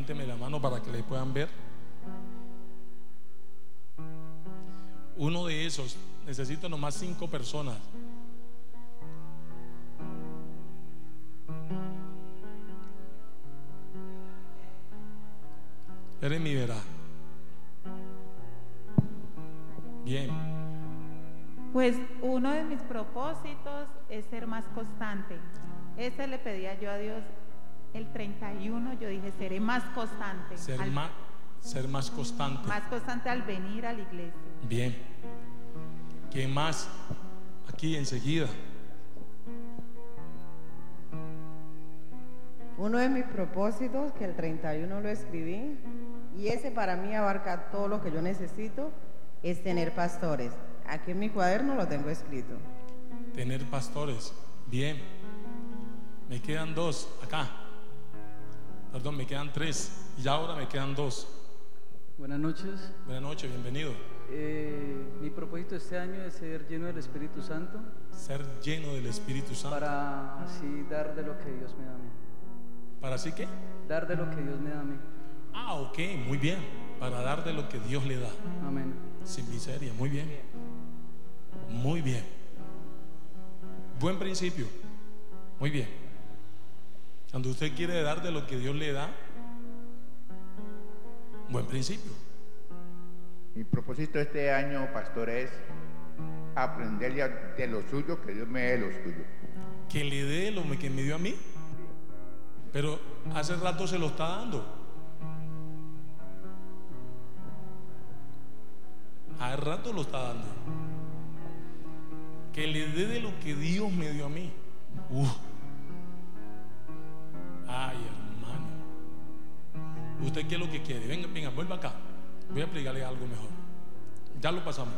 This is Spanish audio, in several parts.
Levánteme la mano para que le puedan ver. Uno de esos, necesito nomás cinco personas. Eres mi verá. Bien. Pues uno de mis propósitos es ser más constante. Ese le pedía yo a Dios el 31, yo dije, seré más constante. Ser, al- más, ser más constante. más constante al venir a la iglesia. Bien. ¿Quién más? Aquí enseguida. Uno de mis propósitos, que el 31 lo escribí, y ese para mí abarca todo lo que yo necesito, es tener pastores. Aquí en mi cuaderno lo tengo escrito. Tener pastores. Bien. Me quedan dos acá. Perdón, me quedan tres. Y ahora me quedan dos. Buenas noches. Buenas noches, bienvenido. Eh, mi propósito este año es ser lleno del Espíritu Santo Ser lleno del Espíritu Santo. para así dar de lo que Dios me da a mí. ¿Para así qué? Dar de lo que Dios me da a mí. Ah, ok, muy bien. Para dar de lo que Dios le da. Amén. Sin miseria, muy bien. Muy bien. Buen principio. Muy bien. Cuando usted quiere dar de lo que Dios le da, buen principio. Mi propósito este año, pastor, es aprender ya de lo suyo, que Dios me dé lo suyo. Que le dé lo que me dio a mí. Pero hace rato se lo está dando. Hace rato lo está dando. Que le dé de lo que Dios me dio a mí. Uf. ¿Usted qué es lo que quiere? Venga, venga, vuelva acá. Voy a explicarle algo mejor. Ya lo pasamos.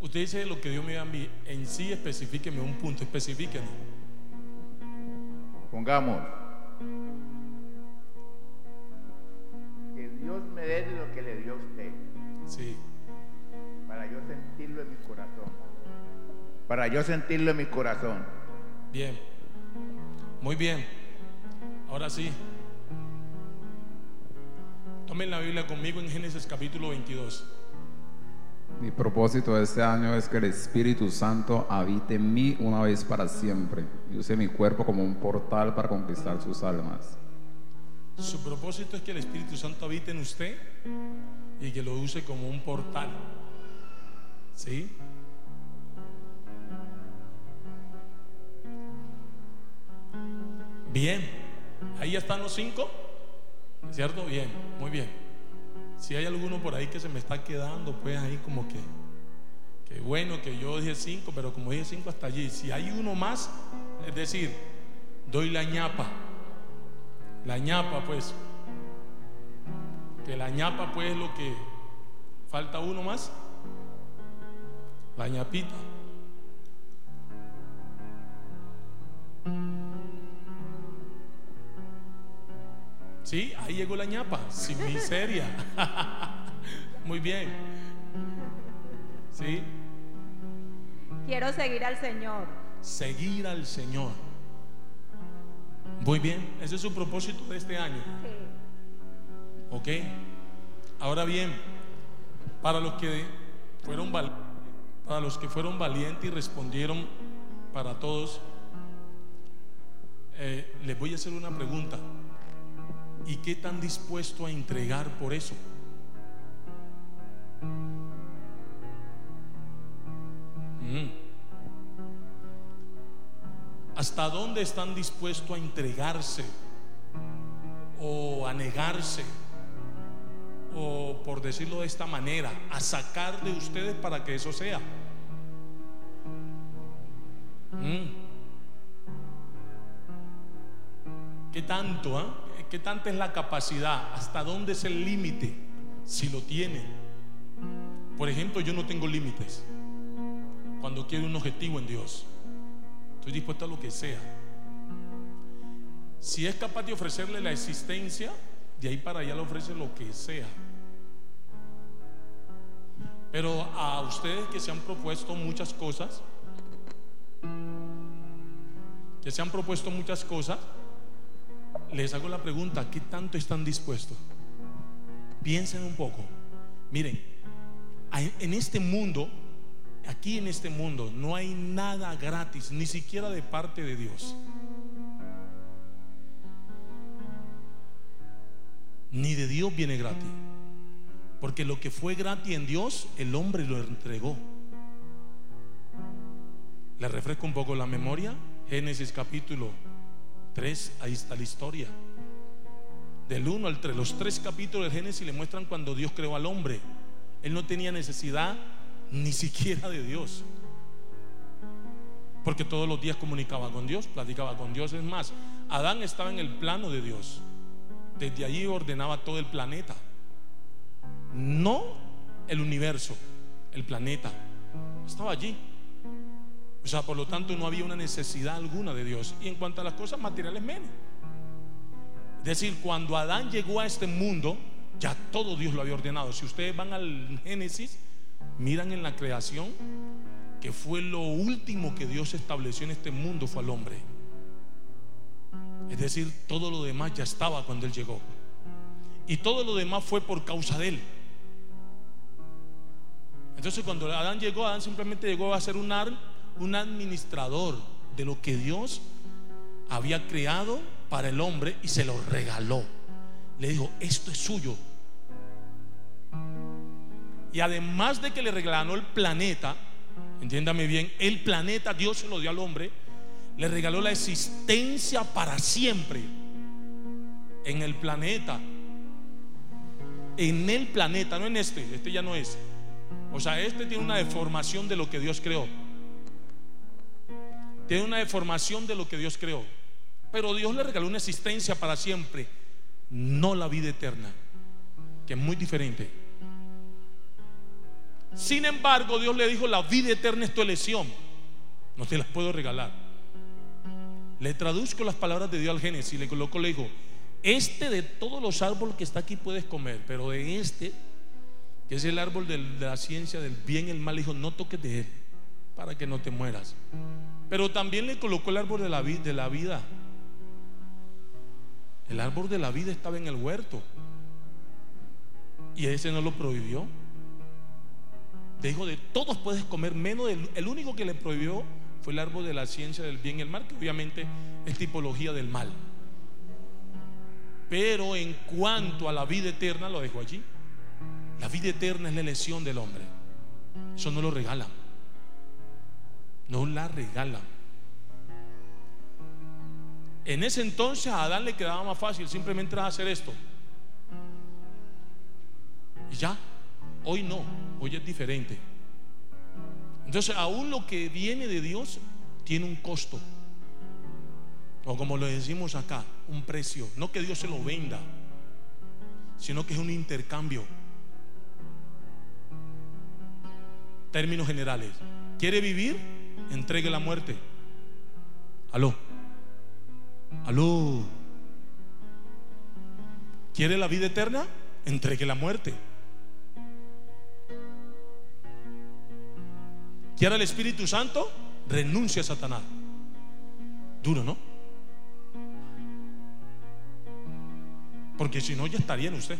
Usted dice lo que Dios me dio a mí. En sí, especifíqueme un punto, especifíquenos. Pongamos que Dios me dé de lo que le dio a usted, Sí. para yo sentirlo en mi corazón. Para yo sentirlo en mi corazón. Bien. Muy bien. Ahora sí. Tomen la Biblia conmigo en Génesis capítulo 22. Mi propósito de este año es que el Espíritu Santo habite en mí una vez para siempre y use mi cuerpo como un portal para conquistar sus almas. Su propósito es que el Espíritu Santo habite en usted y que lo use como un portal. ¿Sí? Bien. Ahí están los cinco. ¿Cierto? Bien. Muy bien. Si hay alguno por ahí que se me está quedando, pues ahí como que, que bueno que yo dije cinco, pero como dije cinco hasta allí. Si hay uno más, es decir, doy la ñapa. La ñapa, pues. Que la ñapa, pues, es lo que falta uno más. La ñapita. Sí, ahí llegó la ñapa, sin miseria. Muy bien. Sí, Quiero seguir al Señor. seguir al Señor. Muy bien, ese es su propósito de este año. ¿Ok? Ahora bien, para los que fueron val- para los que fueron valientes y respondieron para todos, eh, les voy a hacer una pregunta. ¿Y qué tan dispuesto a entregar por eso? Mm. ¿Hasta dónde están dispuestos a entregarse o a negarse? O por decirlo de esta manera, a sacar de ustedes para que eso sea. Mm. ¿Qué tanto? ah? ¿Qué tanta es la capacidad? ¿Hasta dónde es el límite? Si lo tiene. Por ejemplo, yo no tengo límites. Cuando quiero un objetivo en Dios, estoy dispuesto a lo que sea. Si es capaz de ofrecerle la existencia, de ahí para allá le ofrece lo que sea. Pero a ustedes que se han propuesto muchas cosas, que se han propuesto muchas cosas, les hago la pregunta, ¿qué tanto están dispuestos? Piensen un poco. Miren, en este mundo, aquí en este mundo, no hay nada gratis, ni siquiera de parte de Dios. Ni de Dios viene gratis. Porque lo que fue gratis en Dios, el hombre lo entregó. Le refresco un poco la memoria. Génesis capítulo 3, ahí está la historia. Del 1 al 3, los tres capítulos de Génesis le muestran cuando Dios creó al hombre. Él no tenía necesidad ni siquiera de Dios. Porque todos los días comunicaba con Dios, platicaba con Dios. Es más, Adán estaba en el plano de Dios. Desde allí ordenaba todo el planeta. No el universo, el planeta. Estaba allí. O sea, por lo tanto no había una necesidad alguna de Dios. Y en cuanto a las cosas materiales, menos. Es decir, cuando Adán llegó a este mundo, ya todo Dios lo había ordenado. Si ustedes van al Génesis, miran en la creación que fue lo último que Dios estableció en este mundo fue al hombre. Es decir, todo lo demás ya estaba cuando Él llegó. Y todo lo demás fue por causa de Él. Entonces cuando Adán llegó, Adán simplemente llegó a ser un, ar- un administrador de lo que Dios había creado para el hombre y se lo regaló. Le dijo, esto es suyo. Y además de que le regaló el planeta, entiéndame bien, el planeta Dios se lo dio al hombre, le regaló la existencia para siempre en el planeta. En el planeta, no en este, este ya no es. O sea, este tiene una deformación de lo que Dios creó. Tiene una deformación de lo que Dios creó. Pero Dios le regaló una existencia para siempre, no la vida eterna, que es muy diferente. Sin embargo, Dios le dijo, la vida eterna es tu elección. No te la puedo regalar. Le traduzco las palabras de Dios al Génesis, le coloco, le dijo, este de todos los árboles que está aquí puedes comer, pero de este, que es el árbol de la ciencia del bien y el mal, dijo, no toques de él, para que no te mueras. Pero también le colocó el árbol de la, vida. El árbol de la vida estaba en el huerto. Y ese no lo prohibió. Dijo, de todos puedes comer, menos el único que le prohibió fue el árbol de la ciencia del bien y el mal, que obviamente es tipología del mal. Pero en cuanto a la vida eterna, lo dejó allí. La vida eterna es la elección del hombre. Eso no lo regalan. No la regalan. En ese entonces a Adán le quedaba más fácil simplemente hacer esto. Y ya, hoy no, hoy es diferente. Entonces, aún lo que viene de Dios tiene un costo. O como lo decimos acá, un precio. No que Dios se lo venda, sino que es un intercambio. Términos generales. ¿Quiere vivir? Entregue la muerte. Aló. Aló. ¿Quiere la vida eterna? Entregue la muerte. ¿Quiere el Espíritu Santo? Renuncia a Satanás. Duro, ¿no? Porque si no, ya estaría en usted.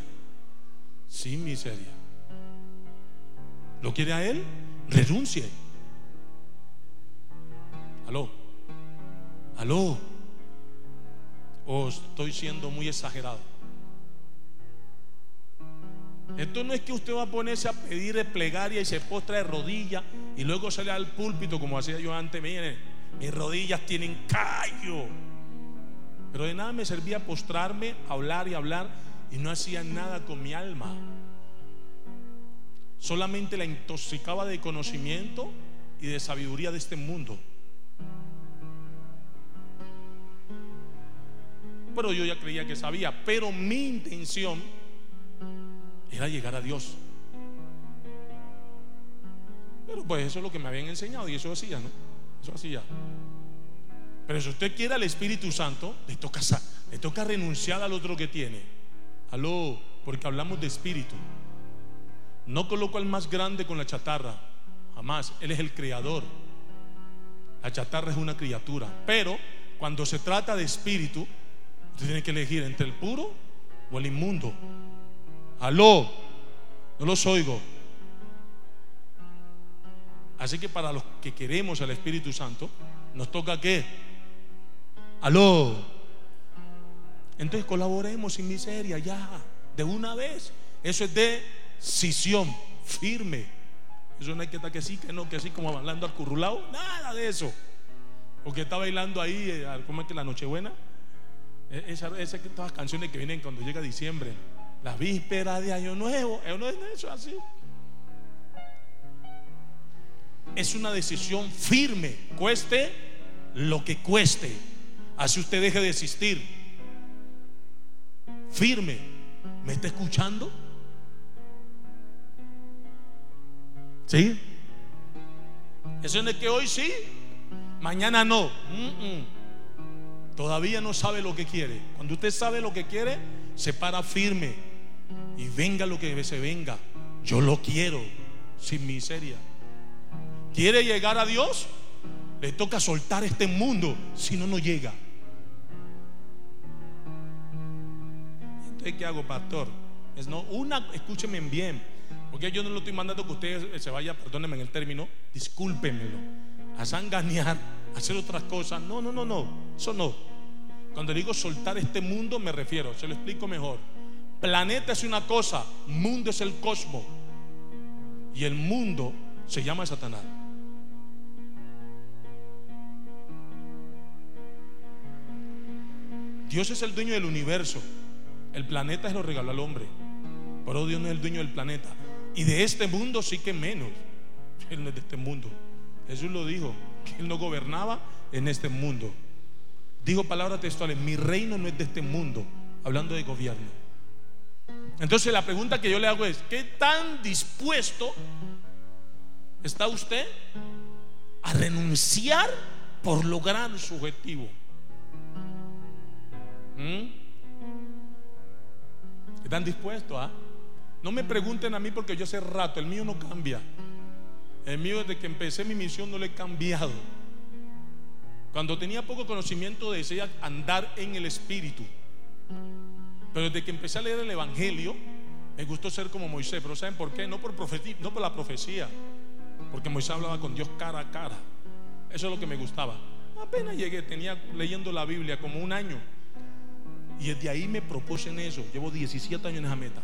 Sin miseria. ¿Lo quiere a Él? Renuncie. Aló. Aló. O estoy siendo muy exagerado. Esto no es que usted va a ponerse a pedir de plegaria y se postra de rodillas y luego sale al púlpito como hacía yo antes. Miren, mis rodillas tienen callo. Pero de nada me servía postrarme, hablar y hablar y no hacía nada con mi alma. Solamente la intoxicaba de conocimiento y de sabiduría de este mundo. Pero yo ya creía que sabía. Pero mi intención era llegar a Dios. Pero pues eso es lo que me habían enseñado y eso hacía, ¿no? Eso hacía. Pero si usted quiere al Espíritu Santo, le toca, le toca renunciar al otro que tiene. Aló, porque hablamos de espíritu. No coloco al más grande con la chatarra. Jamás. Él es el creador. La chatarra es una criatura. Pero cuando se trata de espíritu, Usted tiene que elegir entre el puro o el inmundo. Aló, no los oigo. Así que para los que queremos al Espíritu Santo, nos toca qué? Aló. Entonces colaboremos sin miseria ya, de una vez. Eso es decisión firme. Eso no hay que estar que sí, que no, que así como bailando al currulao. Nada de eso. O que está bailando ahí, eh, ¿cómo es que la Nochebuena? E- Esa, esa, todas las canciones que vienen cuando llega diciembre. La víspera de Año Nuevo. No es eso así. Es una decisión firme, cueste lo que cueste. Así usted deje de existir. Firme. ¿Me está escuchando? ¿Sí? Eso es que hoy sí, mañana no. Todavía no sabe lo que quiere. Cuando usted sabe lo que quiere, se para firme. Y venga lo que se venga. Yo lo quiero, sin miseria. ¿Quiere llegar a Dios? Le toca soltar este mundo, si no, no llega. Entonces, ¿qué hago, pastor? Es no, una, escúchenme bien, porque yo no lo estoy mandando que usted se vaya, perdónenme en el término, discúlpenmelo, a sanganear, hacer otras cosas. No, no, no, no, eso no. Cuando digo soltar este mundo, me refiero, se lo explico mejor. Planeta es una cosa, mundo es el cosmos. Y el mundo se llama Satanás. Dios es el dueño del universo. El planeta se lo regaló al hombre. Pero Dios no es el dueño del planeta. Y de este mundo sí que menos. Él no es de este mundo. Jesús lo dijo, que Él no gobernaba en este mundo. Dijo palabras textuales, mi reino no es de este mundo, hablando de gobierno. Entonces la pregunta que yo le hago es, ¿qué tan dispuesto está usted a renunciar por lograr su objetivo? ¿Mm? ¿Están dispuestos a? No me pregunten a mí porque yo hace rato, el mío no cambia. El mío desde que empecé mi misión no le he cambiado. Cuando tenía poco conocimiento decía andar en el Espíritu. Pero desde que empecé a leer el Evangelio, me gustó ser como Moisés. Pero ¿saben por qué? No por, no por la profecía. Porque Moisés hablaba con Dios cara a cara. Eso es lo que me gustaba. Apenas llegué, tenía leyendo la Biblia como un año. Y desde ahí me propuse en eso. Llevo 17 años en esa meta.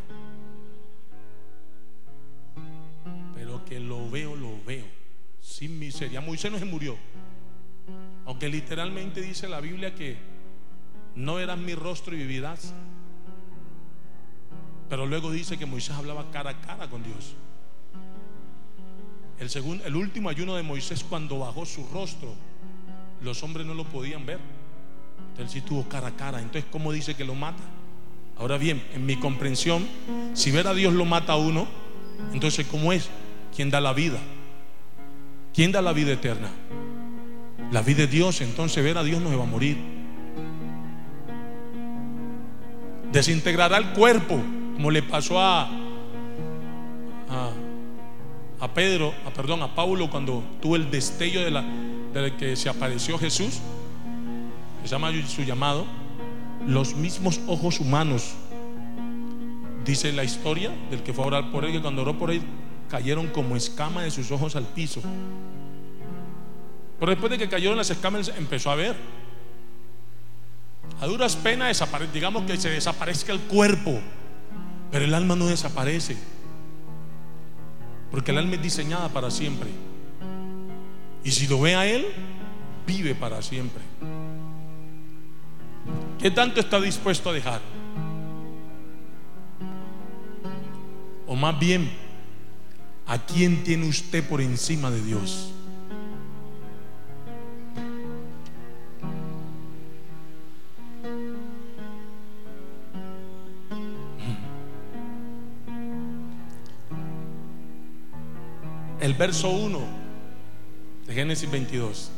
Pero que lo veo, lo veo. Sin miseria. Moisés no se murió. Aunque literalmente dice la Biblia que no verás mi rostro y vivirás. Pero luego dice que Moisés hablaba cara a cara con Dios. El, segundo, el último ayuno de Moisés cuando bajó su rostro, los hombres no lo podían ver. Él sí tuvo cara a cara. Entonces, ¿cómo dice que lo mata? Ahora bien, en mi comprensión, si ver a Dios lo mata a uno, entonces, ¿cómo es? ¿Quién da la vida? ¿Quién da la vida eterna? La vida de Dios, entonces ver a Dios no se va a morir. Desintegrará el cuerpo, como le pasó a, a, Pedro, a, perdón, a Pablo cuando tuvo el destello de la, de que se apareció Jesús, que se llama su llamado, los mismos ojos humanos. Dice la historia del que fue a orar por él, que cuando oró por él cayeron como escamas de sus ojos al piso. Pero después de que cayeron las escamas, empezó a ver. A duras penas digamos que se desaparezca el cuerpo, pero el alma no desaparece. Porque el alma es diseñada para siempre. Y si lo ve a Él, vive para siempre. ¿Qué tanto está dispuesto a dejar? O más bien, ¿a quién tiene usted por encima de Dios? El verso 1 de Génesis 22.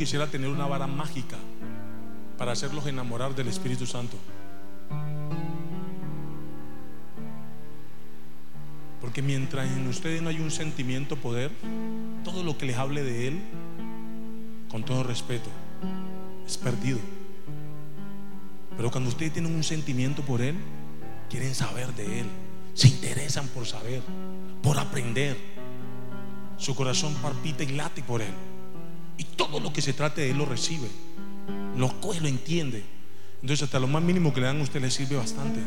Quisiera tener una vara mágica para hacerlos enamorar del Espíritu Santo. Porque mientras en ustedes no hay un sentimiento poder, todo lo que les hable de Él, con todo respeto, es perdido. Pero cuando ustedes tienen un sentimiento por Él, quieren saber de Él, se interesan por saber, por aprender. Su corazón palpita y late por Él. Todo lo que se trate de Él lo recibe, lo coge, lo entiende. Entonces hasta lo más mínimo que le dan a usted le sirve bastante.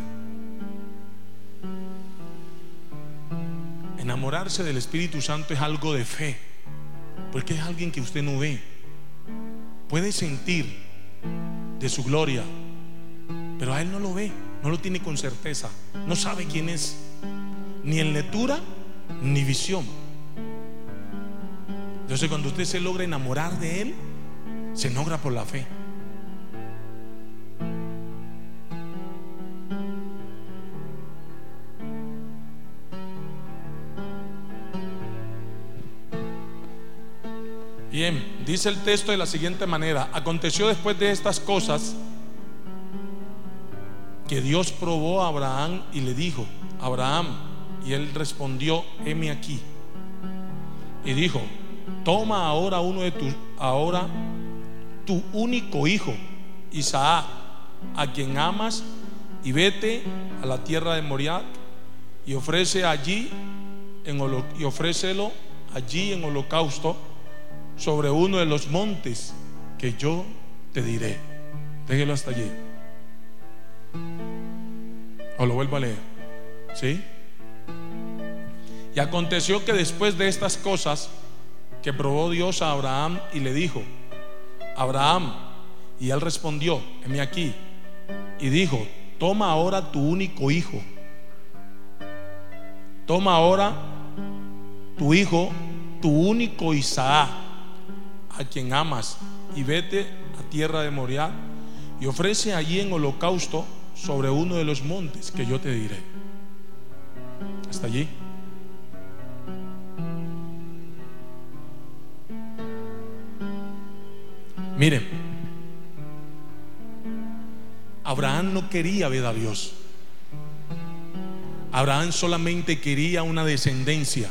Enamorarse del Espíritu Santo es algo de fe, porque es alguien que usted no ve. Puede sentir de su gloria, pero a Él no lo ve, no lo tiene con certeza, no sabe quién es, ni en lectura ni visión. Entonces cuando usted se logra enamorar de Él, se logra por la fe. Bien, dice el texto de la siguiente manera, aconteció después de estas cosas que Dios probó a Abraham y le dijo, Abraham, y él respondió, heme aquí. Y dijo, toma ahora uno de tus, ahora tu único hijo, Isaac, a quien amas, y vete a la tierra de Moriah y ofrece allí en y ofrécelo allí en holocausto sobre uno de los montes que yo te diré. Déjelo hasta allí. O lo vuelvo a leer. ¿Sí? Y aconteció que después de estas cosas que probó Dios a Abraham y le dijo, Abraham, y él respondió, heme aquí, y dijo, toma ahora tu único hijo, toma ahora tu hijo, tu único Isaac, a quien amas, y vete a tierra de Moriah, y ofrece allí en holocausto sobre uno de los montes que yo te diré. Hasta allí. Miren, Abraham no quería ver a Dios. Abraham solamente quería una descendencia.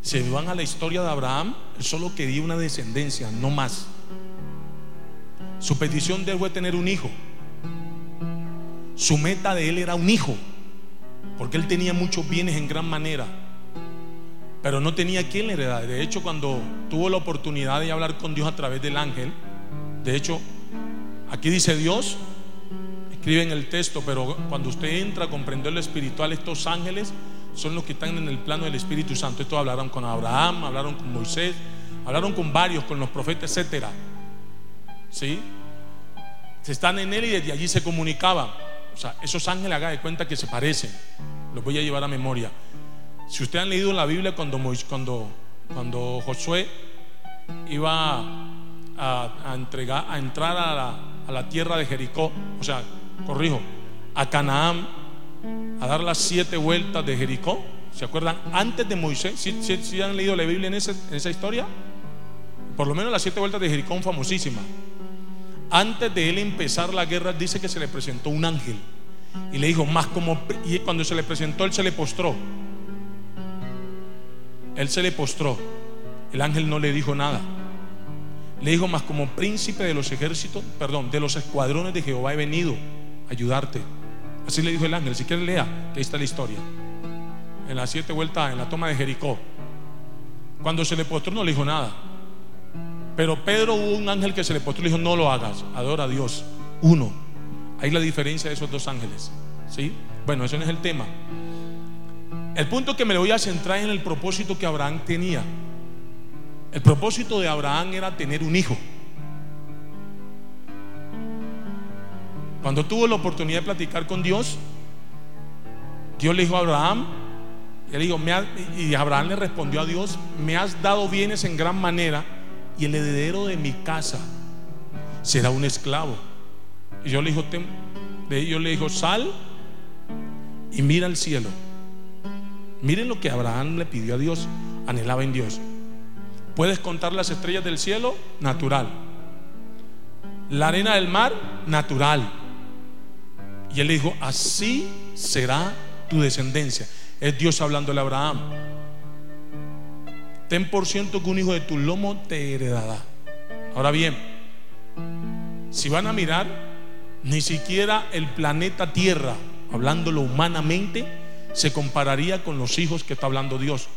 Se van a la historia de Abraham, él solo quería una descendencia, no más. Su petición de él fue tener un hijo. Su meta de él era un hijo, porque él tenía muchos bienes en gran manera, pero no tenía quien le heredara. De hecho, cuando tuvo la oportunidad de hablar con Dios a través del ángel, de hecho, aquí dice Dios, escribe en el texto, pero cuando usted entra a comprender lo espiritual, estos ángeles son los que están en el plano del Espíritu Santo. Estos hablaron con Abraham, hablaron con Moisés, hablaron con varios, con los profetas, etcétera. ¿Sí? Se están en él y desde allí se comunicaban. O sea, esos ángeles haga de cuenta que se parecen. Los voy a llevar a memoria. Si ustedes han leído la Biblia cuando, cuando, cuando Josué iba a, entregar, a entrar a la, a la tierra de Jericó, o sea, corrijo, a Canaán, a dar las siete vueltas de Jericó. ¿Se acuerdan? Antes de Moisés, ¿sí, sí- sí han leído la Biblia en, en esa historia? Por lo menos las siete vueltas de Jericó son famosísimas. Antes de él empezar la guerra, dice que se le presentó un ángel y le dijo, más como, y cuando se le presentó, él se le postró. Él se le postró. El ángel no le dijo nada. Le dijo, más como príncipe de los ejércitos, perdón, de los escuadrones de Jehová he venido a ayudarte. Así le dijo el ángel. Si quieres, lea, que ahí está la historia. En las siete vueltas, en la toma de Jericó. Cuando se le postró, no le dijo nada. Pero Pedro hubo un ángel que se le postró y le dijo, no lo hagas, adora a Dios. Uno. Ahí la diferencia de esos dos ángeles. ¿Sí? Bueno, eso no es el tema. El punto que me voy a centrar es en el propósito que Abraham tenía. El propósito de Abraham era tener un hijo. Cuando tuvo la oportunidad de platicar con Dios, Dios le dijo a Abraham, y, y Abraham le respondió a Dios, me has dado bienes en gran manera y el heredero de mi casa será un esclavo. Y yo le dijo, yo le dijo, sal y mira al cielo Miren lo que Abraham le pidió a Dios, anhelaba en Dios. ¿Puedes contar las estrellas del cielo? Natural. La arena del mar, natural. Y él le dijo, así será tu descendencia. Es Dios hablándole a Abraham. Ten por ciento que un hijo de tu lomo te heredará. Ahora bien, si van a mirar, ni siquiera el planeta Tierra, hablándolo humanamente, se compararía con los hijos que está hablando Dios.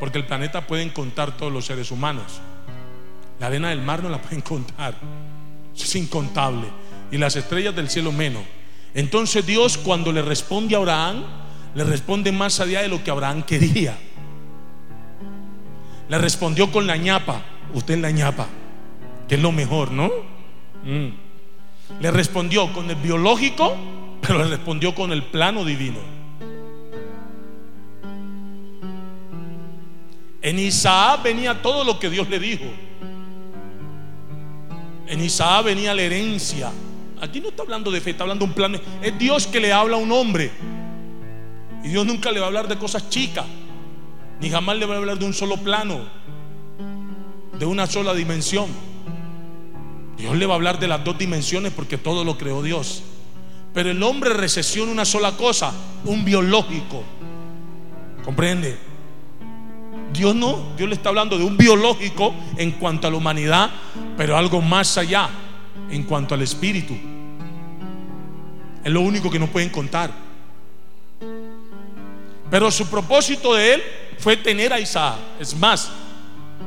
Porque el planeta pueden contar todos los seres humanos. La arena del mar no la pueden contar. Es incontable. Y las estrellas del cielo menos. Entonces Dios cuando le responde a Abraham, le responde más allá de lo que Abraham quería. Le respondió con la ñapa. Usted la ñapa. Que es lo mejor, ¿no? Mm. Le respondió con el biológico, pero le respondió con el plano divino. En Isaac venía todo lo que Dios le dijo. En Isaac venía la herencia. Aquí no está hablando de fe, está hablando de un plan. Es Dios que le habla a un hombre. Y Dios nunca le va a hablar de cosas chicas. Ni jamás le va a hablar de un solo plano. De una sola dimensión. Dios le va a hablar de las dos dimensiones porque todo lo creó Dios. Pero el hombre recesiona una sola cosa, un biológico. ¿Comprende? Dios no, Dios le está hablando de un biológico en cuanto a la humanidad, pero algo más allá en cuanto al espíritu. Es lo único que no pueden contar. Pero su propósito de él fue tener a Isaac. Es más,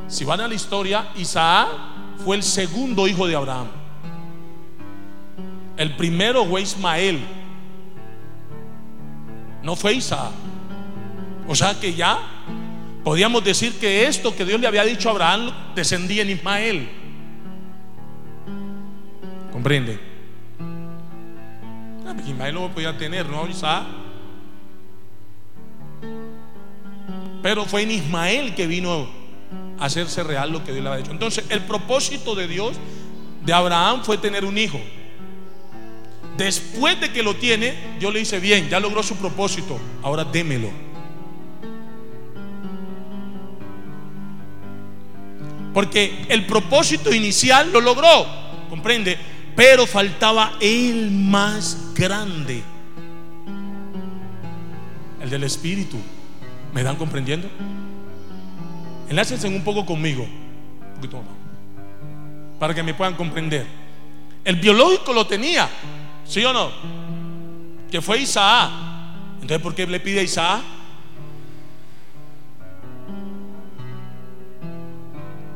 si van a la historia, Isaac fue el segundo hijo de Abraham. El primero fue Ismael. No fue Isaac. O sea que ya podíamos decir que esto que Dios le había dicho a Abraham descendía en Ismael. ¿Comprende? Ah, pues Ismael no podía tener, ¿no? Isaac. Pero fue en Ismael que vino a hacerse real lo que Dios le había dicho. Entonces, el propósito de Dios, de Abraham, fue tener un hijo. Después de que lo tiene, Dios le dice, bien, ya logró su propósito, ahora démelo. Porque el propósito inicial lo logró, comprende, pero faltaba el más grande, el del Espíritu. ¿Me dan comprendiendo? Enlácense un poco conmigo, para que me puedan comprender. El biológico lo tenía, ¿sí o no? Que fue Isaac. Entonces, ¿por qué le pide a Isaac?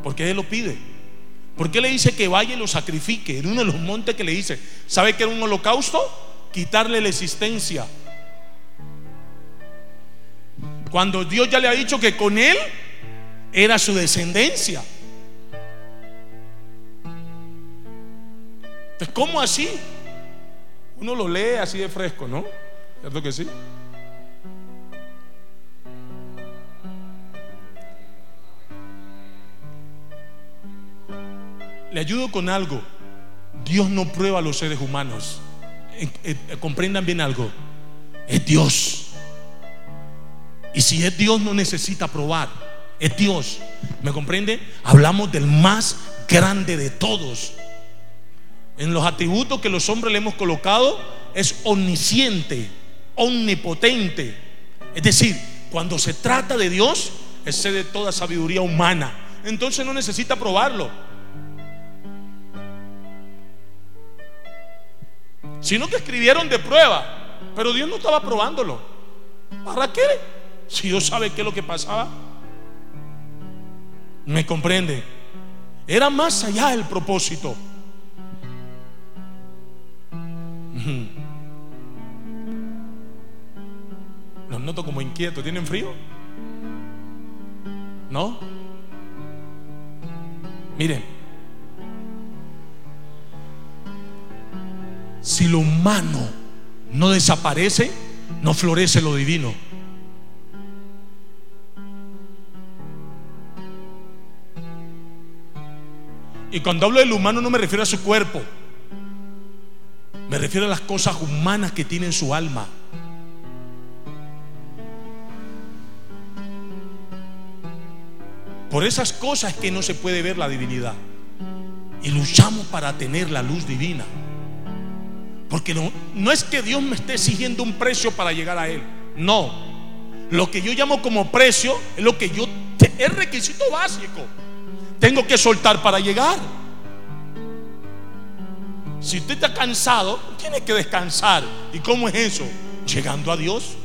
¿Por qué él lo pide? ¿Por qué le dice que vaya y lo sacrifique? En uno de los montes que le dice, ¿sabe que era un holocausto? Quitarle la existencia. Cuando Dios ya le ha dicho que con él era su descendencia. Entonces, ¿cómo así? Uno lo lee así de fresco, ¿no? ¿Cierto que sí? Le ayudo con algo. Dios no prueba a los seres humanos. Eh, comprendan bien algo. Es Dios. Y si es Dios no necesita probar. Es Dios. ¿Me comprende? Hablamos del más grande de todos. En los atributos que los hombres le hemos colocado es omnisciente, omnipotente. Es decir, cuando se trata de Dios, excede toda sabiduría humana. Entonces no necesita probarlo. Sino que escribieron de prueba. Pero Dios no estaba probándolo. ¿Para qué? Si Dios sabe qué es lo que pasaba. ¿Me comprende? Era más allá el propósito. Los noto como inquietos. ¿Tienen frío? ¿No? Miren, si lo humano no desaparece, no florece lo divino. Y cuando hablo del humano no me refiero a su cuerpo, me refiero a las cosas humanas que tiene en su alma. Por esas cosas que no se puede ver la divinidad. Y luchamos para tener la luz divina. Porque no, no es que Dios me esté exigiendo un precio para llegar a Él. No. Lo que yo llamo como precio es lo que yo... Es requisito básico. Tengo que soltar para llegar. Si usted está cansado, tiene que descansar. ¿Y cómo es eso? Llegando a Dios.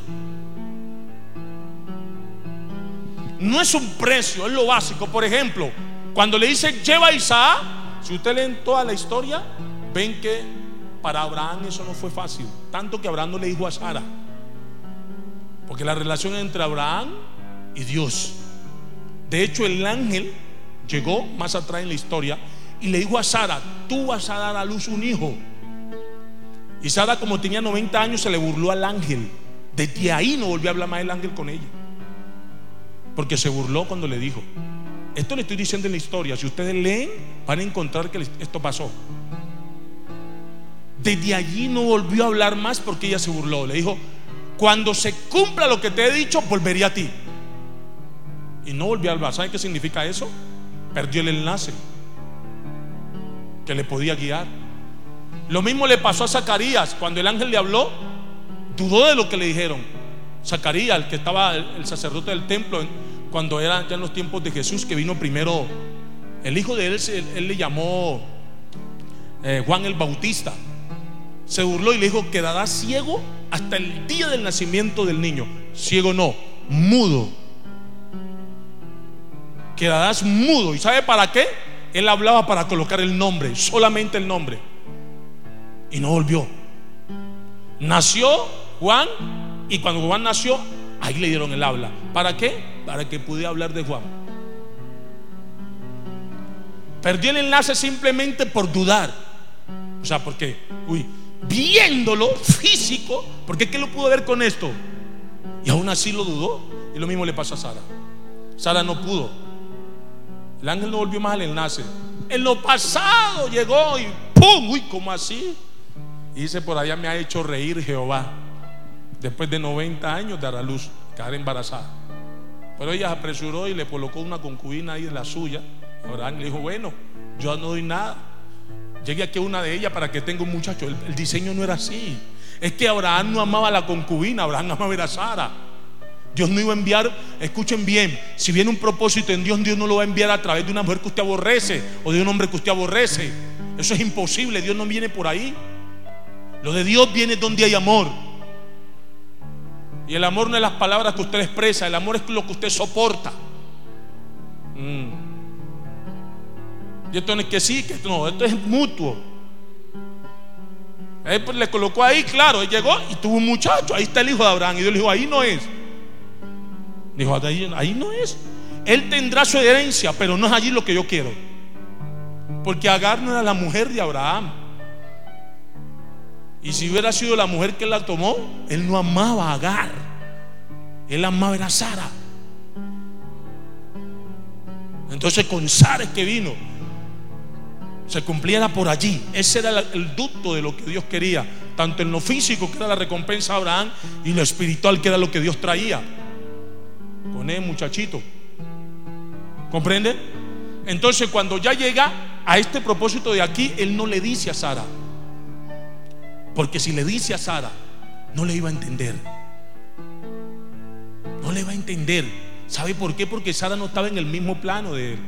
No es un precio, es lo básico. Por ejemplo, cuando le dice lleva a Isaac, si usted lee toda la historia, ven que para Abraham eso no fue fácil. Tanto que Abraham no le dijo a Sara. Porque la relación entre Abraham y Dios. De hecho, el ángel llegó más atrás en la historia y le dijo a Sara, tú vas a dar a luz un hijo. Y Sara, como tenía 90 años, se le burló al ángel. Desde ahí no volvió a hablar más el ángel con ella. Porque se burló cuando le dijo. Esto le estoy diciendo en la historia. Si ustedes leen, van a encontrar que esto pasó. Desde allí no volvió a hablar más porque ella se burló. Le dijo, cuando se cumpla lo que te he dicho, volvería a ti. Y no volvió a hablar. ¿Sabe qué significa eso? Perdió el enlace que le podía guiar. Lo mismo le pasó a Zacarías. Cuando el ángel le habló, dudó de lo que le dijeron. Zacarías, el que estaba el, sacerdote del templo, cuando era ya en los tiempos de Jesús, que vino primero, el hijo de él, él le llamó eh, Juan el Bautista. Se burló y le dijo, quedará ciego hasta el día del nacimiento del niño. Ciego no, mudo. Quedarás mudo. ¿Y sabe para qué? Él hablaba para colocar el nombre, solamente el nombre. Y no volvió. Nació Juan y cuando Juan nació, ahí le dieron el habla. ¿Para qué? Para que pudiera hablar de Juan. Perdió el enlace simplemente por dudar. O sea, porque, uy, viéndolo físico, porque ¿qué lo pudo ver con esto? Y aún así lo dudó. Y lo mismo le pasó a Sara. Sara no pudo. El ángel no volvió más al enlace. En lo pasado llegó y ¡pum! Uy, ¿cómo así? Y dice, por allá me ha hecho reír Jehová. Después de 90 años de dar a luz, quedar embarazada. Pero ella se apresuró y le colocó una concubina ahí en la suya. Abraham le dijo, bueno, yo no doy nada. Llegué aquí una de ellas para que tenga un muchacho. El, diseño no era así. Es que Abraham no amaba a la concubina, Abraham amaba a Sara. Dios no iba a enviar, escuchen bien, si viene un propósito en Dios, Dios no lo va a enviar a través de una mujer que usted aborrece o de un hombre que usted aborrece. Eso es imposible, Dios no viene por ahí. Lo de Dios viene donde hay amor. Y el amor no es las palabras que usted expresa, el amor es lo que usted soporta. Mm. Y esto no es que sí, que no, esto es mutuo. Él pues le colocó ahí, claro, él llegó y tuvo un muchacho, ahí está el hijo de Abraham. Y Dios le dijo, ahí no es. Dijo, ahí, no es. Él tendrá su herencia, pero no es allí lo que yo quiero. Porque Agar no era la mujer de Abraham. Y si hubiera sido la mujer que la tomó, él no amaba a Agar. Él amaba a Sara. Entonces con Sara es que vino. Se cumpliera por allí. Ese era el ducto de lo que Dios quería. Tanto en lo físico, que era la recompensa de Abraham, y lo espiritual, que era lo que Dios traía con él, muchachito. ¿Comprende? Entonces, cuando ya llega a este propósito de aquí, él no le dice a Sara. Porque si le dice a Sara, no le iba a entender. No le iba a entender. ¿Sabe por qué? Porque Sara no estaba en el mismo plano de él.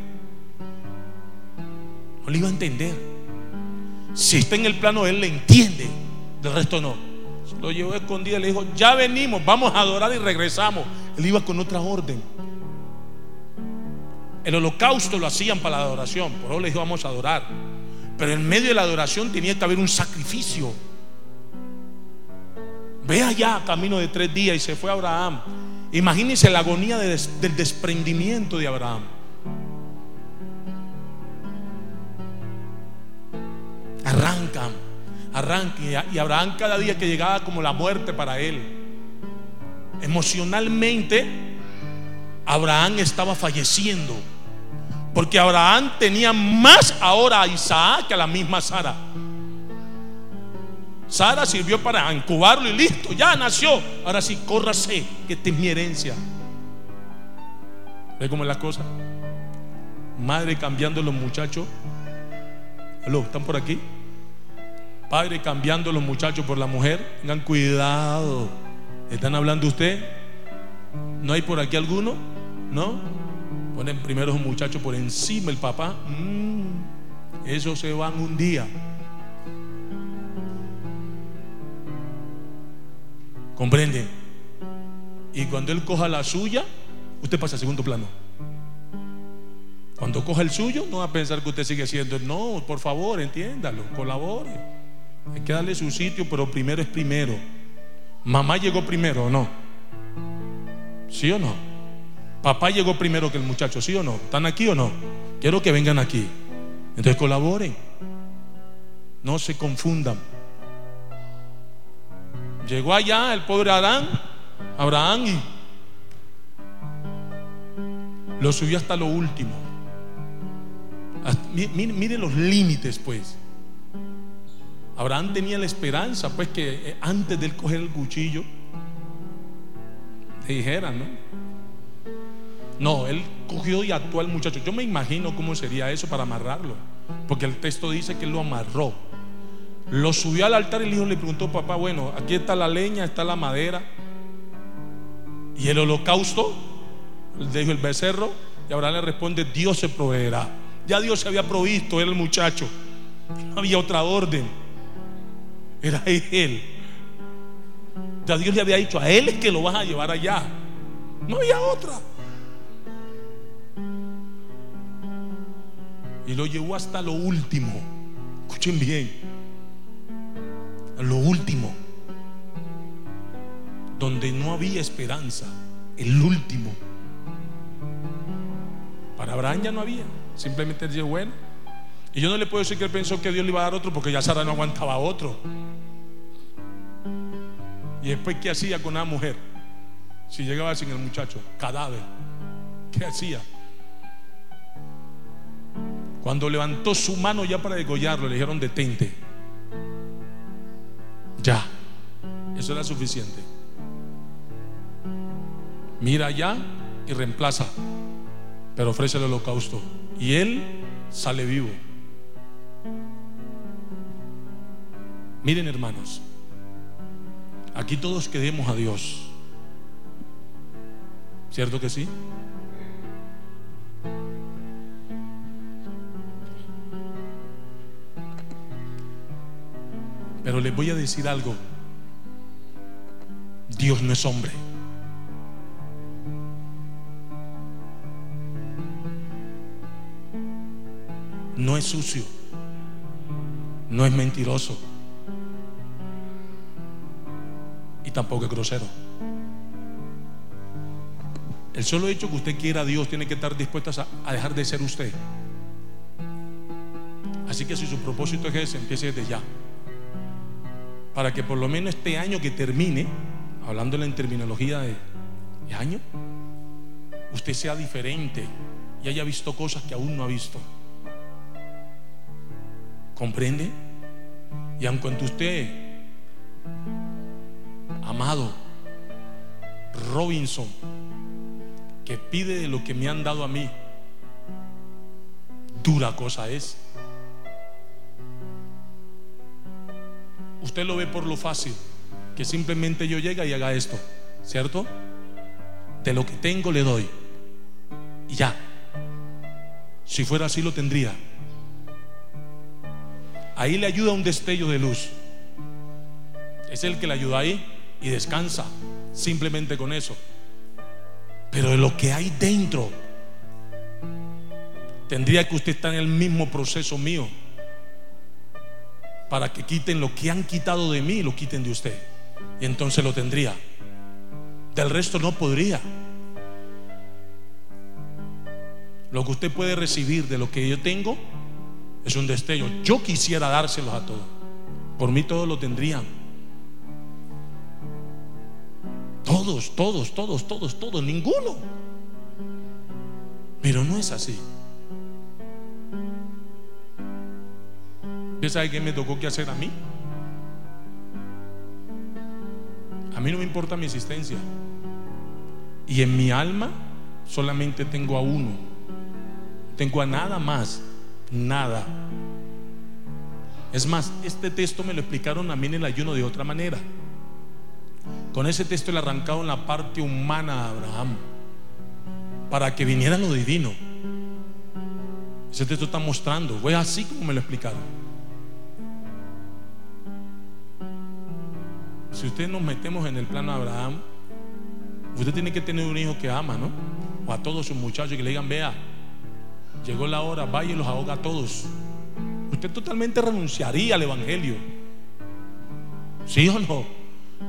No le iba a entender. Si está en el plano de él, le entiende. Del resto no. Lo llevó escondido y le dijo, ya venimos, vamos a adorar y regresamos. Él iba con otra orden. El holocausto lo hacían para la adoración, por eso le dijo vamos a adorar. Pero en medio de la adoración tenía que haber un sacrificio. Ve allá, camino de tres días, y se fue Abraham. Imagínense la agonía del desprendimiento de Abraham. Arrancan, arrancan. Y Abraham cada día que llegaba como la muerte para él. Emocionalmente, Abraham estaba falleciendo. Porque Abraham tenía más ahora a Isaac que a la misma Sara. Sara sirvió para incubarlo y listo, ya nació. Ahora sí, córrase, que esta es mi herencia. ¿Ve cómo es la cosa? Madre cambiando los muchachos. Aló, ¿están por aquí? Padre cambiando los muchachos por la mujer. Tengan cuidado. ¿Están hablando usted? ¿No hay por aquí alguno? ¿No? Ponen primero los muchachos por encima el papá. Mm, se van un día. ¿Comprende? Y cuando él coja la suya, usted pasa a segundo plano. Cuando coja el suyo, no va a pensar que usted sigue siendo. No, por favor, entiéndalo, colabore. Hay que darle su sitio, pero primero es primero. Mamá llegó primero o no. ¿Sí o no? Papá llegó primero que el muchacho, ¿sí o no? ¿Están aquí o no? Quiero que vengan aquí. Entonces colaboren. No se confundan. Llegó allá el pobre Adán, Abraham, y lo subió hasta lo último. Mí- Mire los límites, pues. Abraham tenía la esperanza, pues, que eh, antes de él coger el cuchillo, le dijeran, ¿no? No, él cogió y actuó al muchacho. Yo me imagino cómo sería eso para amarrarlo. Porque el texto dice que él lo amarró. Lo subió al altar y el hijo le preguntó, papá, bueno, aquí está la leña, está la madera. Y el holocausto, le dijo el becerro, y Abraham le responde, Dios se proveerá. Ya Dios se había provisto, era el muchacho. No había otra orden. Era él. Ya Dios le había dicho, a él es que lo vas a llevar allá. No había otra. Y lo llevó hasta lo último. Escuchen bien. Lo último. Donde no había esperanza. El último. Para Abraham ya no había. Simplemente dijo, bueno. Y yo no le puedo decir que él pensó que Dios le iba a dar otro porque ya Sara no aguantaba otro. Y después, ¿qué hacía con una mujer? Si llegaba sin el muchacho, cadáver. ¿Qué hacía? Cuando levantó su mano ya para degollarlo, le dijeron detente. Ya. Eso era suficiente. Mira ya y reemplaza. Pero ofrece el holocausto. Y él sale vivo. Miren hermanos. Aquí todos queremos a Dios. ¿Cierto que sí? Pero les voy a decir algo. Dios no es hombre. No es sucio. No es mentiroso. Tampoco es grosero. El solo hecho que usted quiera a Dios tiene que estar dispuesto a, dejar de ser usted. Así que si su propósito es ese, empiece desde ya. Para que por lo menos este año que termine, hablando en terminología de, de año, usted sea diferente y haya visto cosas que aún no ha visto. ¿Comprende? Y aun cuando usted, amado Robinson, que pide de lo que me han dado a mí, dura cosa es. Usted lo ve por lo fácil, que simplemente yo llegue y haga esto, ¿cierto? De lo que tengo le doy. Y ya. Si fuera así lo tendría. Ahí le ayuda un destello de luz. Es el que le ayuda ahí y descansa simplemente con eso. Pero de lo que hay dentro, tendría que usted estar en el mismo proceso mío para que quiten lo que han quitado de mí lo quiten de usted. Y entonces lo tendría. Del resto no podría. Lo que usted puede recibir de lo que yo tengo es un destello. Yo quisiera dárselos a todos. Por mí todos lo tendrían. Todos, todos, todos, todos, todos, ninguno. Pero no es así. ¿Usted sabe qué me tocó que hacer a mí? A mí no me importa mi existencia. Y en mi alma solamente tengo a uno. tengo a nada más, nada. Es más, este texto me lo explicaron a mí en el ayuno de otra manera. Con ese texto le arrancaron la parte humana a Abraham para que viniera lo divino. Ese texto está mostrando, fue así como me lo explicaron. Si usted nos metemos en el plano de Abraham, usted tiene que tener un hijo que ama, ¿no? O a todos sus muchachos que le digan, vea, llegó la hora, vaya y los ahoga a todos. Usted totalmente renunciaría al Evangelio. ¿Sí o no?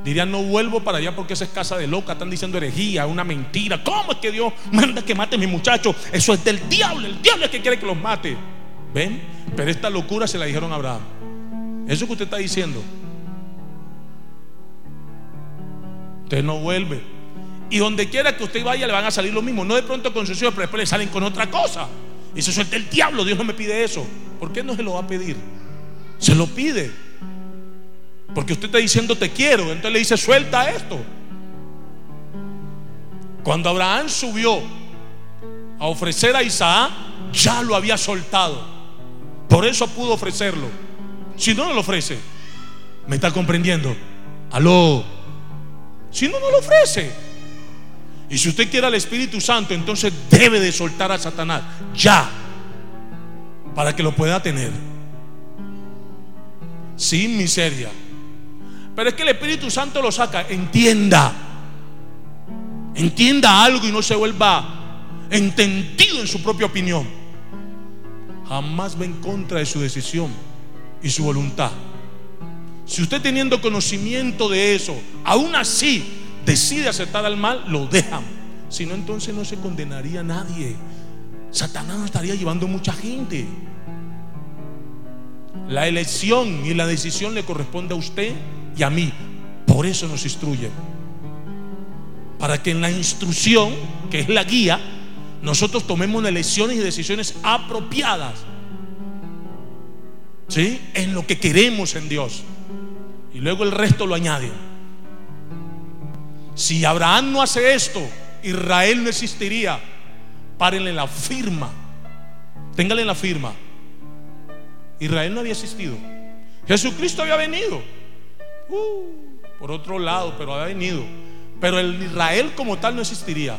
Dirían, no vuelvo para allá porque esa es casa de loca, están diciendo herejía, una mentira. ¿Cómo es que Dios manda que mate a mi muchacho? Eso es del diablo, el diablo es que quiere que los mate. ¿Ven? Pero esta locura se la dijeron a Abraham. Eso que usted está diciendo. Usted no vuelve. Y donde quiera que usted vaya le van a salir lo mismo. No de pronto con sus hijos, pero después le salen con otra cosa. Y eso es del diablo. Dios no me pide eso. ¿Por qué no se lo va a pedir? Se lo pide. Porque usted está diciendo te quiero. Entonces le dice suelta esto. Cuando Abraham subió a ofrecer a Isaac, ya lo había soltado. Por eso pudo ofrecerlo. Si no, no lo ofrece. ¿Me está comprendiendo? Aló. Si no, no lo ofrece. Y si usted quiere al Espíritu Santo, entonces debe de soltar a Satanás. Ya. Para que lo pueda tener. Sin miseria. Pero es que el Espíritu Santo lo saca. Entienda. Entienda algo y no se vuelva entendido en su propia opinión. Jamás va en contra de su decisión y su voluntad. Si usted teniendo conocimiento de eso, aún así decide aceptar al mal, lo dejan. Si no, entonces no se condenaría a nadie. Satanás no estaría llevando mucha gente. La elección y la decisión le corresponde a usted y a mí. Por eso nos instruye. Para que en la instrucción, que es la guía, nosotros tomemos elecciones y decisiones apropiadas. ¿Sí? En lo que queremos en Dios. Y luego el resto lo añade. Si Abraham no hace esto, Israel no existiría. Párenle la firma. Téngale la firma. Israel no había existido. Jesucristo había venido. Por otro lado, pero había venido. Pero el Israel como tal no existiría.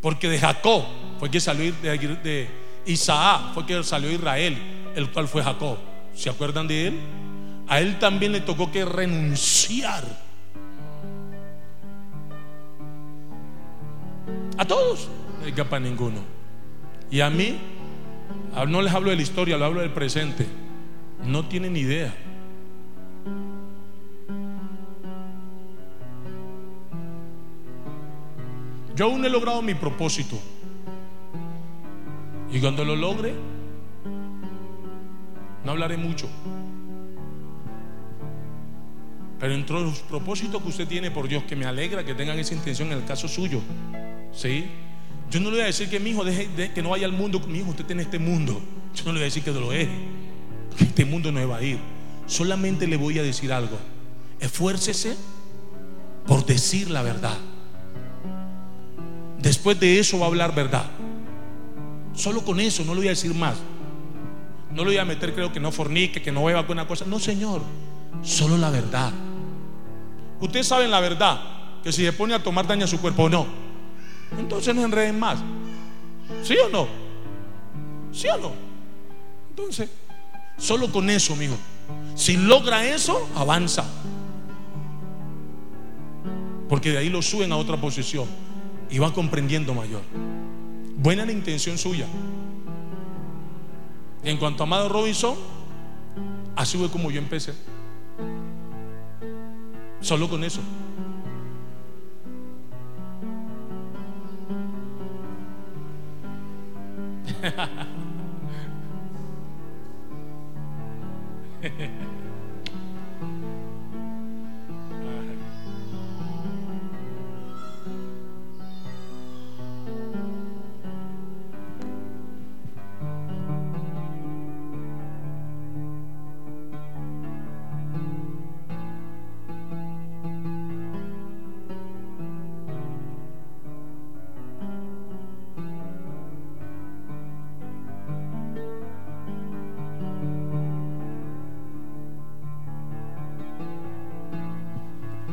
Porque de Jacob fue que salió de, de Isaac, fue que salió Israel, el cual fue Jacob. ¿Se acuerdan de él? A él también le tocó que renunciar. A todos. No hay para ninguno. Y a mí, no les hablo de la historia, lo hablo del presente. No tienen idea. Yo aún no he logrado mi propósito. Y cuando lo logre, no hablaré mucho. Pero entre los propósitos que usted tiene por Dios, que me alegra que tengan esa intención en el caso suyo. ¿Sí? Yo no le voy a decir que mi hijo deje que no vaya al mundo. Mi hijo, usted tiene este mundo. Yo no le voy a decir que lo deje. Que este mundo no va a ir. Solamente le voy a decir algo. Esfuércese por decir la verdad. Después de eso va a hablar verdad. Solo con eso, no le voy a decir más. No le voy a meter, creo que no fornique, que no beba con una cosa. No, Señor. Solo la verdad. Ustedes saben la verdad. Que si se pone a tomar daña a su cuerpo o no. Entonces no enreden más. ¿Sí o no? ¿Sí o no? Entonces, solo con eso, amigo. Si logra eso, avanza. Porque de ahí lo suben a otra posición y va comprendiendo mayor. Buena la intención suya. En cuanto a Amado Robinson, así fue como yo empecé. Solo con eso.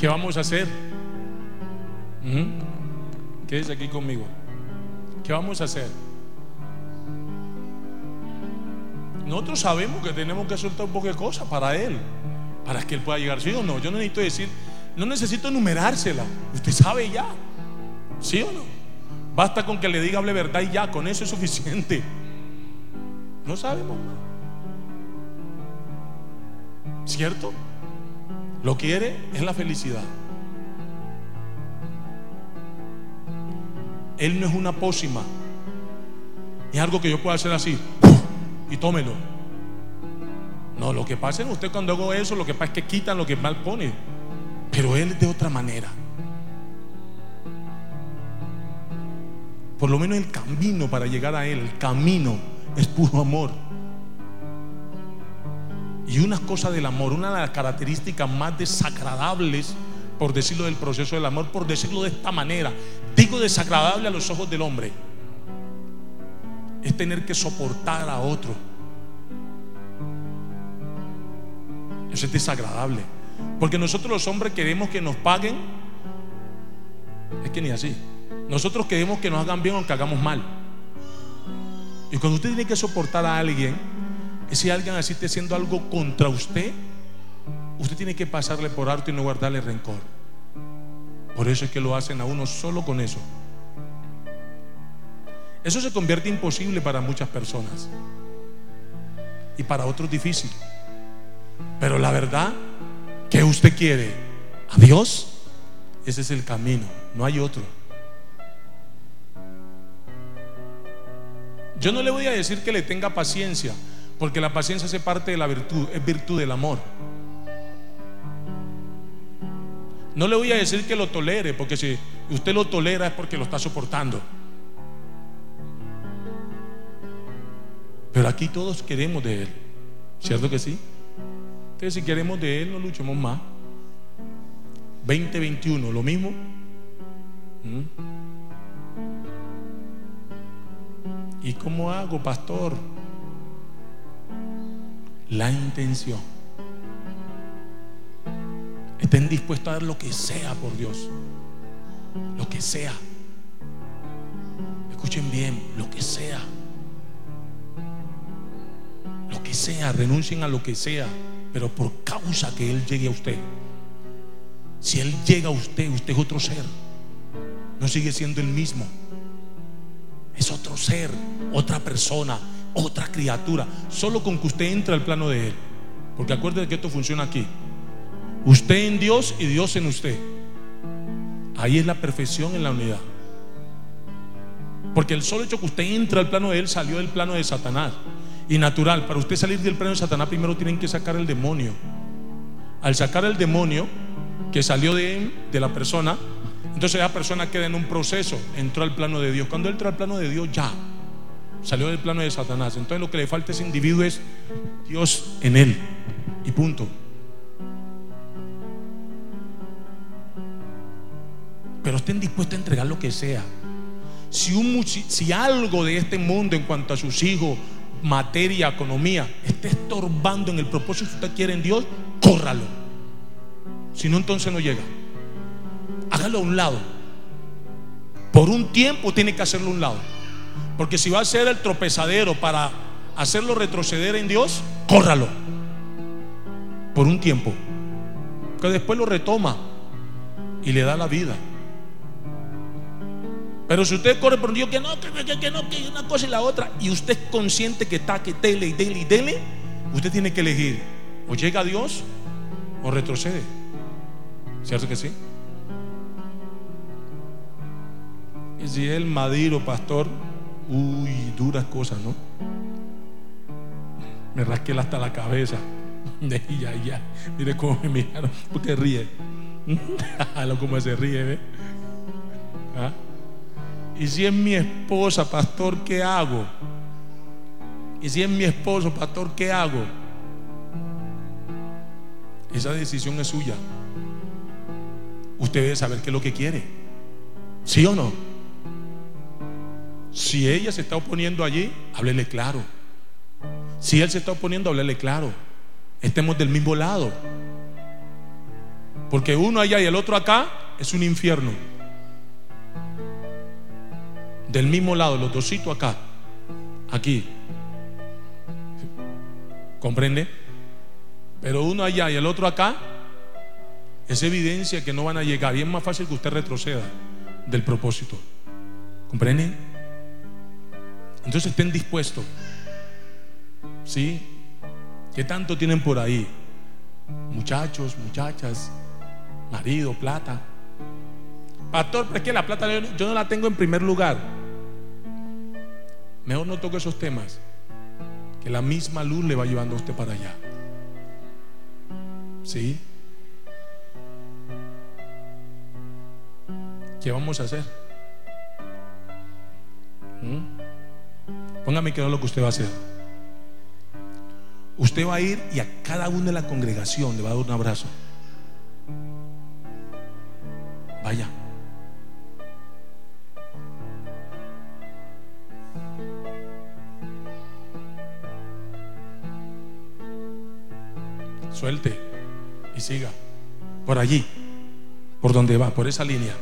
¿Qué vamos a hacer? Ujú. Quédese aquí conmigo. ¿Qué vamos a hacer? Nosotros sabemos que tenemos que soltar un poco de cosas para Él, para que Él pueda llegar. ¿Sí o no? Yo no necesito decir, no necesito enumerársela. Usted sabe ya. ¿Sí o no? Basta con que le diga hable verdad y ya, con eso es suficiente. No sabemos. ¿Cierto? Lo quiere es la felicidad. Él no es una pócima. Es algo que yo pueda hacer así y tómelo. No, lo que pasa en usted cuando hago eso, lo que pasa es que quitan lo que mal pone. Pero Él es de otra manera. Por lo menos el camino para llegar a Él, el camino es puro amor. Y una cosa del amor, una de las características más desagradables, por decirlo del proceso del amor, por decirlo de esta manera, digo desagradable a los ojos del hombre, es tener que soportar a otro. Eso es desagradable. Porque nosotros los hombres queremos que nos paguen. Es que ni así. Nosotros queremos que nos hagan bien aunque hagamos mal. Y cuando usted tiene que soportar a alguien, si alguien así esté haciendo algo contra usted, usted tiene que pasarle por alto y no guardarle rencor. Por eso es que lo hacen a uno solo con eso. Eso se convierte imposible para muchas personas y para otros difícil. Pero la verdad, que usted quiere? ¿A Dios? Ese es el camino, no hay otro. Yo no le voy a decir que le tenga paciencia, porque la paciencia hace parte de la virtud, es virtud del amor. No le voy a decir que lo tolere, porque si usted lo tolera es porque lo está soportando. Pero aquí todos queremos de Él, ¿cierto que sí? Entonces si queremos de Él, no luchemos más. 2021, lo mismo. ¿Mm? ¿Y cómo hago, pastor? La intención. Estén dispuestos a dar lo que sea por Dios. Lo que sea. Escuchen bien, lo que sea. Lo que sea, renuncien a lo que sea, pero por causa que Él llegue a usted. Si Él llega a usted, usted es otro ser. No sigue siendo el mismo. Es otro ser, otra persona, otra criatura. Solo con que usted entre al plano de Él. Porque acuérdate que esto funciona aquí. Usted en Dios y Dios en usted. Ahí es la perfección en la unidad. Porque el solo hecho que usted entra al plano de Él salió del plano de Satanás. Y natural, para usted salir del plano de Satanás primero tienen que sacar el demonio. Al sacar el demonio que salió de, de la persona, entonces esa persona queda en un proceso, entró al plano de Dios. Cuando entra al plano de Dios ya salió del plano de Satanás. Entonces lo que le falta a ese individuo es Dios en él. Y punto. Pero estén dispuestos a entregar lo que sea. Si, un, si algo de este mundo en cuanto a sus hijos, materia, economía, esté estorbando en el propósito que usted quiere en Dios, córralo. Si no, entonces no llega. Hágalo a un lado. Por un tiempo tiene que hacerlo a un lado. Porque si va a ser el tropezadero para hacerlo retroceder en Dios, córralo. Por un tiempo. Que después lo retoma y le da la vida. Pero si usted corre por Dios que no, que, que, que no, que una cosa y la otra, y usted es consciente que está, que dele y dele y dele, usted tiene que elegir. O llega a Dios o retrocede. ¿Cierto que sí? Y si el madiro, pastor, uy, duras cosas, ¿no? Me rasqué hasta la cabeza. Ya, ya. Mire cómo me miraron. Porque ríe. Lo como se ríe, ¿ve? ¿Ah? Y si es mi esposa, pastor, ¿qué hago? Y si es mi esposo, pastor, ¿qué hago? Esa decisión es suya. Usted debe saber qué es lo que quiere. ¿Sí o no? Si ella se está oponiendo allí, háblele claro. Si él se está oponiendo, háblele claro. Estemos del mismo lado. Porque uno allá y el otro acá es un infierno. Del mismo lado, los dositos acá, aquí. ¿Comprende? Pero uno allá y el otro acá es evidencia que no van a llegar y es más fácil que usted retroceda del propósito. ¿Comprenden? Entonces estén dispuestos. ¿Sí? ¿Qué tanto tienen por ahí? Muchachos, muchachas, marido, plata. Pastor, pero es que la plata yo, no la tengo en primer lugar. Mejor no toque esos temas. Que la misma luz le va llevando a usted para allá. ¿Sí? ¿Qué vamos a hacer? ¿Mm? Póngame es lo que usted va a hacer. Usted va a ir y a cada uno de la congregación le va a dar un abrazo. Vaya. Suelte y siga. Por allí. Por donde va, por esa línea.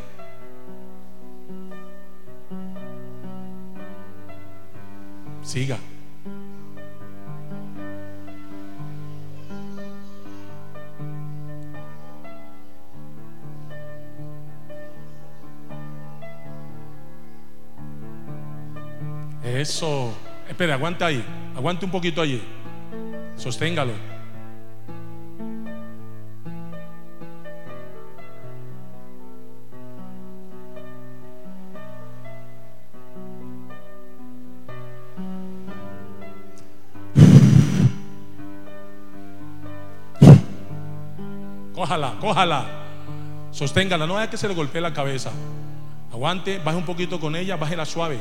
Siga. Eso. Espera, aguanta ahí. Aguante un poquito allí. Sosténgalo. Cójala. Sosténgala, no vaya que se le golpee la cabeza. Aguante, baje un poquito con ella, bájela suave.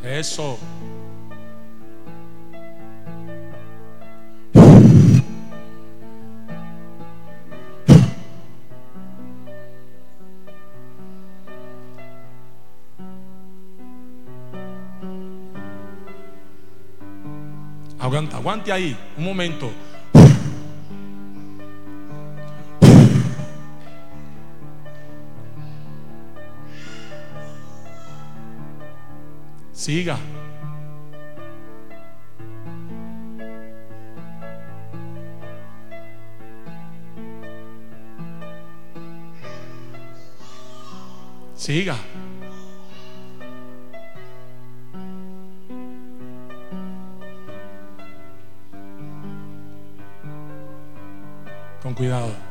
Eso. Aguanta, aguante ahí, un momento. Siga. Siga. Con cuidado.